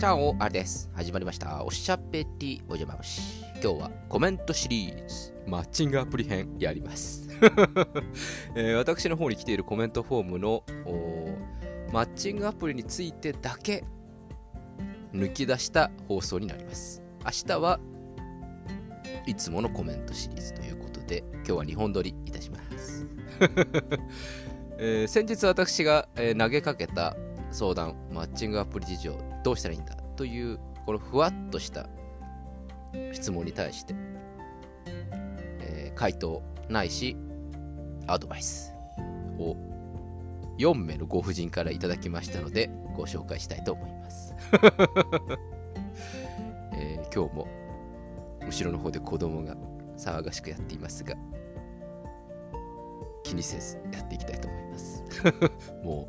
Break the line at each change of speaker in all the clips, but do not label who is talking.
チャオ、あれです。始まりました。おしゃべりおじゃま虫。今日はコメントシリーズ、マッチングアプリ編やります。えー私の方に来ているコメントフォームのマッチングアプリについてだけ抜き出した放送になります。明日はいつものコメントシリーズということで、今日は2本撮りいたします。えー先日私が、えー投げかけた相談、マッチングアプリ事情、どうしたらいいんだという、このふわっとした質問に対して、えー回答ないし、アドバイスを4名のご婦人からいただきましたので、ご紹介したいと思います。えー今日も後ろの方で子供が騒がしくやっていますが、気にせずやっていきたいと思います。も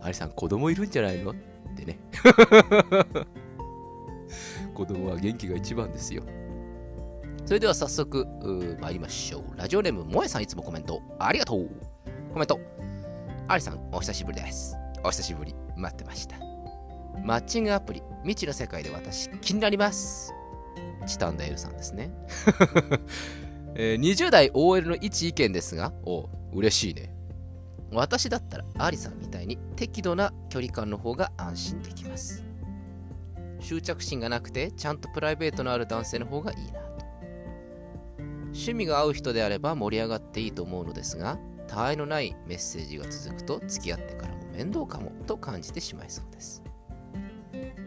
う、アリさん子供いるんじゃないの？ってね。子供は元気が一番ですよ。それでは早速、参りましょう。ラジオネーム、もえさんいつもコメントありがとう。コメント。アリさん、お久しぶりです。お久しぶり、待ってました。マッチングアプリ、未知の世界で私、気になります。チタンダエルさんですね。えー20代 OL の一意見ですが、おう嬉しいね。私だったらアリさんみたいに適度な距離感の方が安心できます。執着心がなくてちゃんとプライベートのある男性の方がいいなと。趣味が合う人であれば盛り上がっていいと思うのですが、他愛のないメッセージが続くと付き合ってからも面倒かもと感じてしまいそうです。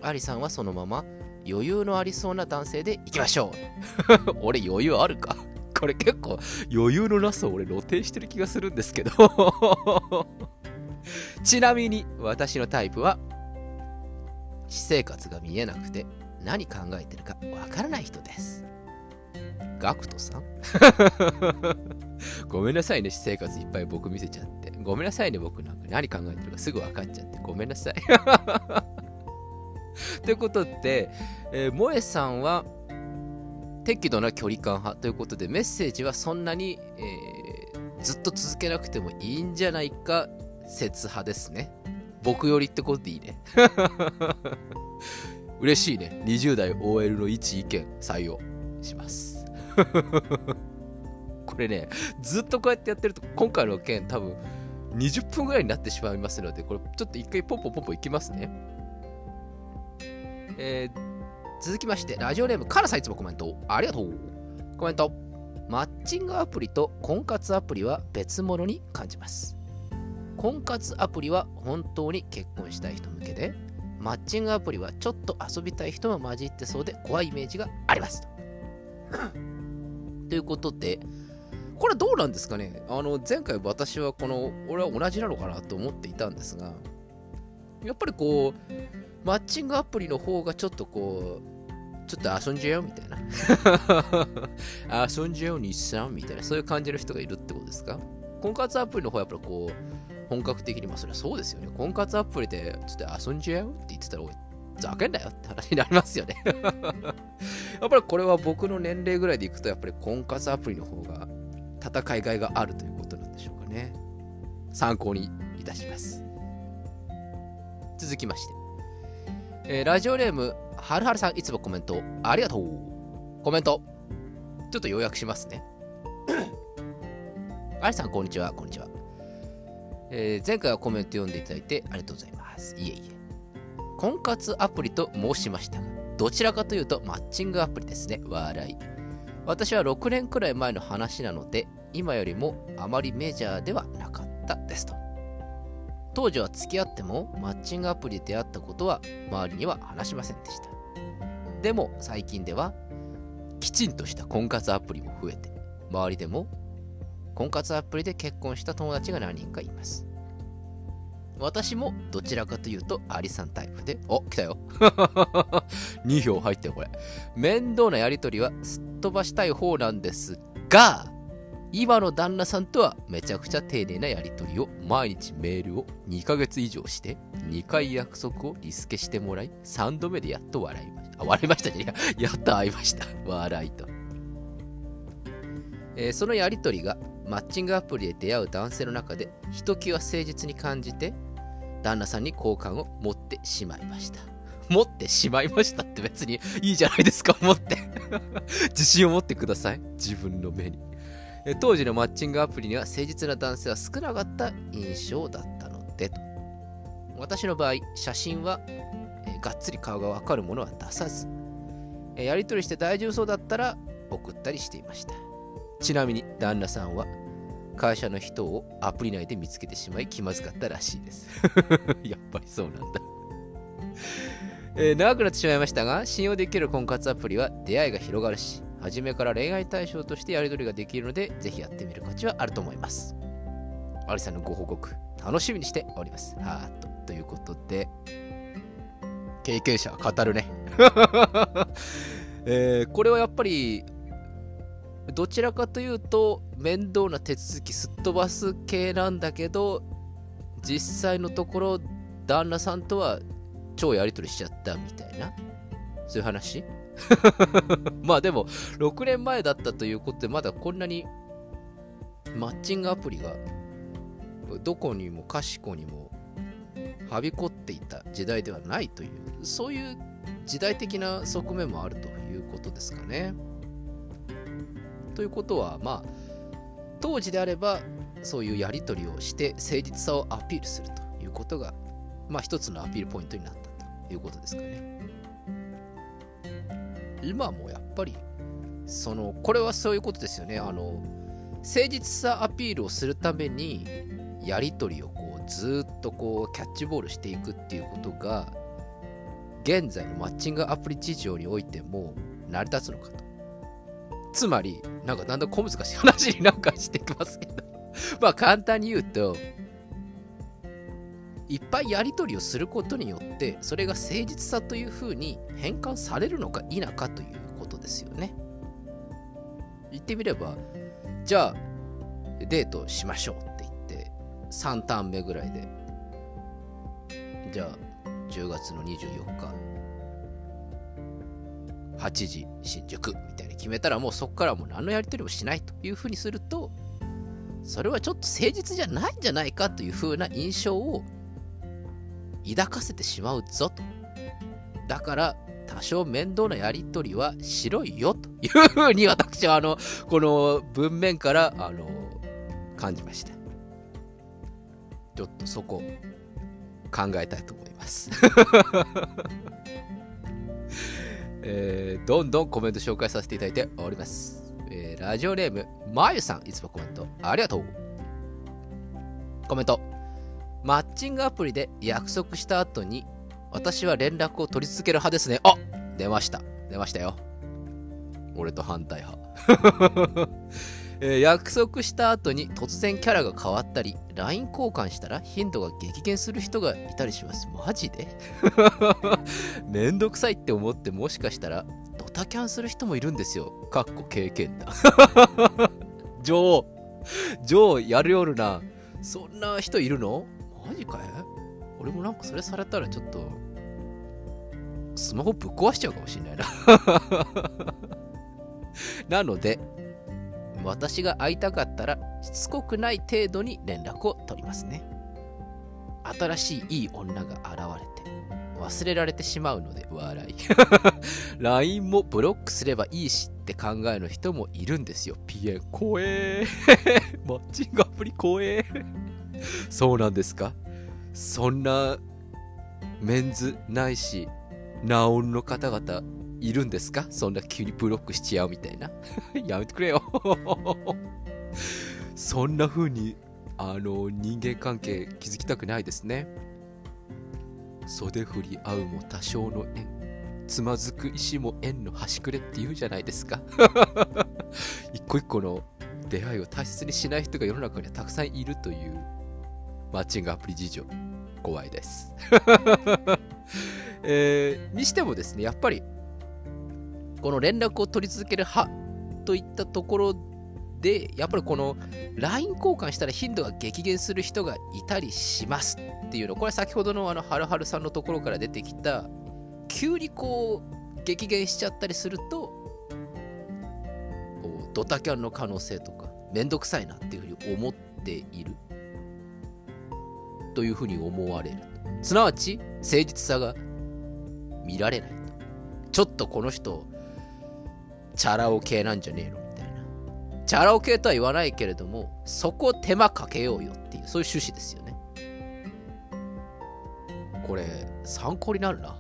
アリさんはそのまま余裕のありそうな男性で行きましょう 俺余裕あるかこれ結構余裕のなさを俺露呈してる気がするんですけど。ちなみに私のタイプは私生活が見えなくて何考えてるかわからない人です。ガクトさん？ごめんなさいね私生活いっぱい僕見せちゃって。ごめんなさいね僕なんか。何考えてるかすぐ分かっちゃって。ごめんなさい。ということで、えー萌えさんは適度な距離感派ということでメッセージはそんなに、えーずっと続けなくてもいいんじゃないか説派ですね。僕よりってことでいいね。嬉しいね。20代 OL の一意見採用します。これねずっとこうやってやってると今回の件多分20分ぐらいになってしまいますのでこれちょっと一回ポンポンポンポンいきますね。えー続きまして、ラジオネーム、カラさんいつもコメントありがとう。コメント。マッチングアプリと婚活アプリは別物に感じます。婚活アプリは本当に結婚したい人向けで、マッチングアプリはちょっと遊びたい人も混じってそうで怖いイメージがあります。ということで、これどうなんですかねあの前回私はこの俺は同じなのかなと思っていたんですがやっぱりこうマッチングアプリの方がちょっとこう、ちょっと遊んじゃうみたいな。遊んじゃう日産みたいな、そういう感じの人がいるってことですか？婚活アプリの方はやっぱりこう、本格的に、まあそれはそうですよね。婚活アプリでちょっと遊んじゃうって言ってたら、おい、ざけんなよって話になりますよね。やっぱりこれは僕の年齢ぐらいでいくと、やっぱり婚活アプリの方が戦いがいがあるということなんでしょうかね。参考にいたします。続きまして。えーラジオネーム、はるはるさん、いつもコメントありがとう。コメント、ちょっと要約しますね。ありさん、こんにちは、こんにちは。えー前回はコメント読んでいただいてありがとうございます。いえいえ。婚活アプリと申しましたが、どちらかというとマッチングアプリですね。笑い。私は6年くらい前の話なので、今よりもあまりメジャーではなかったですと。当時は付き合ってもマッチングアプリで出会ったことは周りには話しませんでしたでも最近ではきちんとした婚活アプリも増えて周りでも婚活アプリで結婚した友達が何人かいます。私もどちらかというとアリさんタイプでお来たよ。2票入ったよこれ。面倒なやりとりはすっ飛ばしたい方なんですが今の旦那さんとはめちゃくちゃ丁寧なやり取りを毎日メールを2ヶ月以上して2回約束をリスケしてもらい3度目でやっと笑いましたあ笑いましたじゃややっと会いました笑いと、えーそのやり取りがマッチングアプリで出会う男性の中でひときわ誠実に感じて旦那さんに好感を持ってしまいました持ってしまいましたって別にいいじゃないですか、持って。自信を持ってください。自分の目に。当時のマッチングアプリには誠実な男性は少なかった印象だったのでと。私の場合、写真は、えがっつり顔がわかるものは出さず、えやり取りして大丈夫そうだったら送ったりしていました。ちなみに旦那さんは会社の人をアプリ内で見つけてしまい気まずかったらしいです。やっぱりそうなんだ えー、長くなってしまいましたが、信用できる婚活アプリは出会いが広がるし、初めから恋愛対象としてやり取りができるので、ぜひやってみる価値はあると思います。アリさんのご報告、楽しみにしております。ハート。ということで、経験者語るね。えー、これはやっぱり、どちらかというと、面倒な手続きすっ飛ばす系なんだけど、実際のところ、旦那さんとは超やり取りしちゃったみたいな、そういう話？まあでも、6年前だったということで、まだこんなにマッチングアプリがどこにもかしこにもはびこっていた時代ではないという、そういう時代的な側面もあるということですかね。ということは、まあ、当時であれば、そういうやり取りをして誠実さをアピールするということが、まあ一つのアピールポイントになったということですかね。今もやっぱり、その、これはそういうことですよね。あの、誠実さアピールをするために、やり取りをこう、ずっとこう、キャッチボールしていくっていうことが、現在のマッチングアプリ事情においても成り立つのかと。つまり、なんかだんだん小難しい話になんかしてきますけど まあ簡単に言うと、いっぱいやり取りをすることによって、それが誠実さというふうに変換されるのか否かということですよね。言ってみれば、じゃあ、デートしましょう、3ターン目ぐらいで、じゃあ、10月の24日、8時新宿。みたいに決めたらもうそこからもう何のやり取りもしないというふうにするとそれはちょっと誠実じゃないんじゃないかというふうな印象を抱かせてしまうぞと。だから多少面倒なやり取りはしろいよというふうに私はあのこの文面からあの感じましたちょっとそこ考えたいと思います えー、どんどんコメント紹介させていただいております。えー、ラジオネーム、まゆさん、いつもコメントありがとう。コメント。マッチングアプリで約束した後に、私は連絡を取り続ける派ですね。あ出ました。出ましたよ。俺と反対派。えー、約束した後に突然キャラが変わったり、LINE 交換したら頻度が激減する人がいたりします。マジで？めんどくさいって思ってもしかしたらドタキャンする人もいるんですよ。かっこ経験だ。女王、女王やるよるな。そんな人いるの？マジかい俺もなんかそれされたらちょっと、スマホぶっ壊しちゃうかもしんないな なので、私が会いたかったらしつこくない程度に連絡を取りますね。新しいいい女が現れて忘れられてしまうので笑い。LINE もブロックすればいいしって考える人もいるんですよ。ピエン怖えマッチングアプリ怖えそうなんですか？そんなメンズないしナオンの方々いるんですか？そんな急にブロックしちゃうみたいな。やめてくれよ そんな風に、あの、人間関係築きたくないですね。袖振り合うも多少の縁。つまずく石も縁の端くれって言うじゃないですか。一個一個の出会いを大切にしない人が世の中にはたくさんいるというマッチングアプリ事情。怖いです。えー、にしてもですね、やっぱりこの連絡を取り続ける派といったところで、やっぱりこの LINE 交換したら頻度が激減する人がいたりしますっていうの、これは先ほどのあのはるはるさんのところから出てきた、急にこう激減しちゃったりすると、ドタキャンの可能性とか、めんどくさいなっていうふうに思っているというふうに思われる。すなわち、誠実さが見られないと。ちょっとこの人、チャラ男系なんじゃねえの？みたいな。チャラ男系とは言わないけれども、そこを手間かけようよっていう、そういう趣旨ですよね。これ、参考になるな。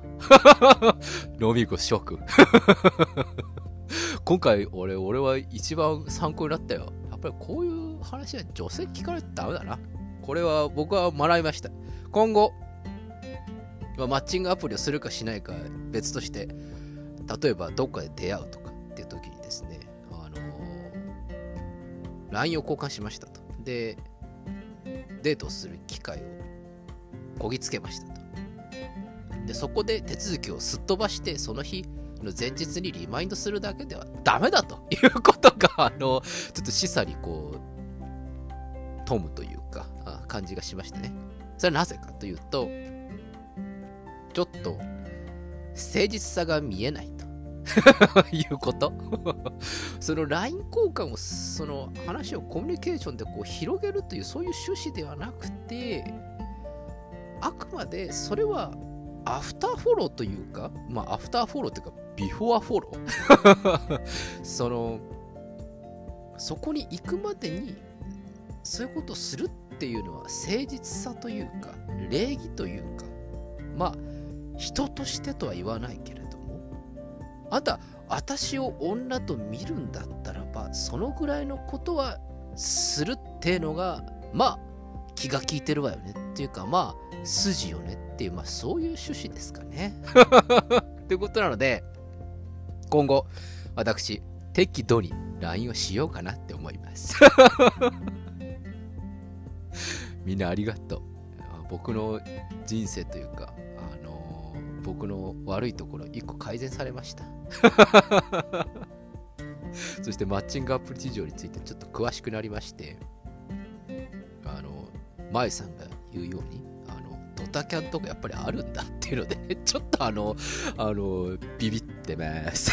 ノミコショック。今回俺、俺は一番参考になったよ。やっぱりこういう話は女性聞かないとダメだな。これは僕は学びました。今後、ま、マッチングアプリをするかしないか別として、例えばどっかで出会うとかっていう時にですね、あのー、LINE を交換しましたと。で、デートする機会をこぎつけましたと。で、そこで手続きをすっ飛ばして、その日の前日にリマインドするだけではダメだと いうことが、あの、ちょっと示唆にこう、富むというか、感じがしましてね。それはなぜかというと、ちょっと誠実さが見えないと いうこと？その LINE 交換を、その話をコミュニケーションでこう広げるというそういう趣旨ではなくて、あくまでそれはアフターフォローというか、まあアフターフォローというか、ビフォアフォロー。その、そこに行くまでに、そういうことをするっていうのは誠実さというか、礼儀というか、まあ、人としてとは言わないけれど、あんた、私を女と見るんだったらば、そのぐらいのことはするっていうのが、まあ、気が利いてるわよねっていうか、まあ、筋よねっていう、まあ、そういう趣旨ですかね。ということなので、今後、私、適度に LINE をしようかなって思います。みんなありがとう。僕の人生というか、あのー、僕の悪いところ1個改善されました。そしてマッチングアプリ事情についてちょっと詳しくなりまして、あの、舞さんが言うように、あの、ドタキャンとかやっぱりあるんだっていうので、ちょっとあの、あの、ビビってます。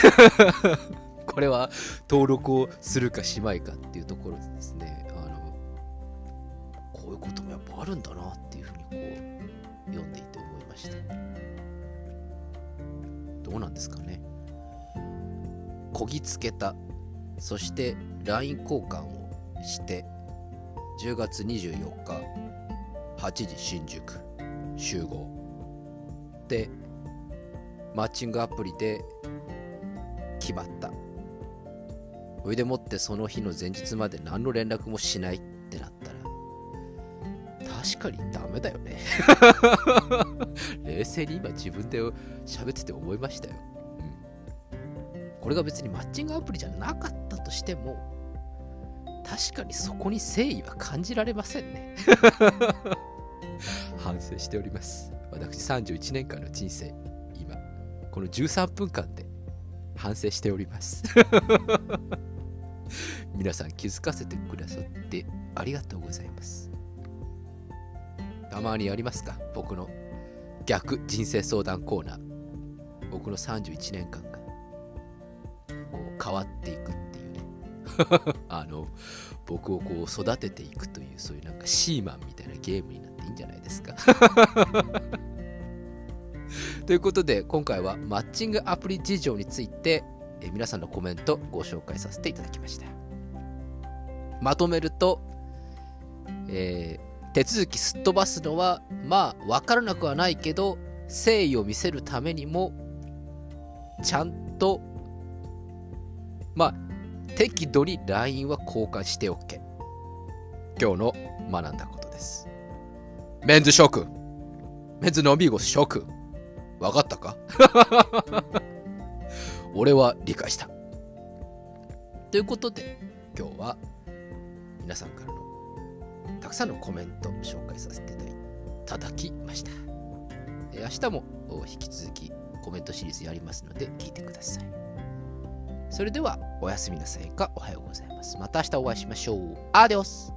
これは登録をするかしまいかっていうところでですね、あの、こういうこともやっぱあるんだなっていうふうにこう、読んでいて思いました。うなんですかね。こぎつけた、そして LINE 交換をして、10月24日、8時新宿集合。で、マッチングアプリで決まった。それでもってその日の前日まで何の連絡もしないってなったら、確かにダメだよね 冷静に今自分で喋ってて思いましたよ。うん。これが別にマッチングアプリじゃなかったとしても、確かにそこに誠意は感じられませんね。反省しております。私31年間の人生、今、この13分間で反省しております 皆さん気づかせてくださってありがとうございますたまにありますか？僕の逆人生相談コーナー。僕の31年間が。こう変わっていくっていうね。あの僕をこう育てていくというそういうなんかシーマンみたいなゲームになっていいんじゃないですか？ということで今回はマッチングアプリ事情についてえ皆さんのコメントご紹介させていただきました。まとめると、えー、手続きすっ飛ばすのはまあ分からなくはないけど誠意を見せるためにもちゃんとまあ適度に LINE は交換しておけ。今日の学んだことです。メンズショック。メンズノビーゴスショック。分かったか？俺は理解した。ということで、今日は皆さんからのくさんのコメント紹介させていただきました。明日も引き続きコメントシリーズやりますので聞いてください。それではおやすみなさいかおはようございます。また明日お会いしましょう。アディオス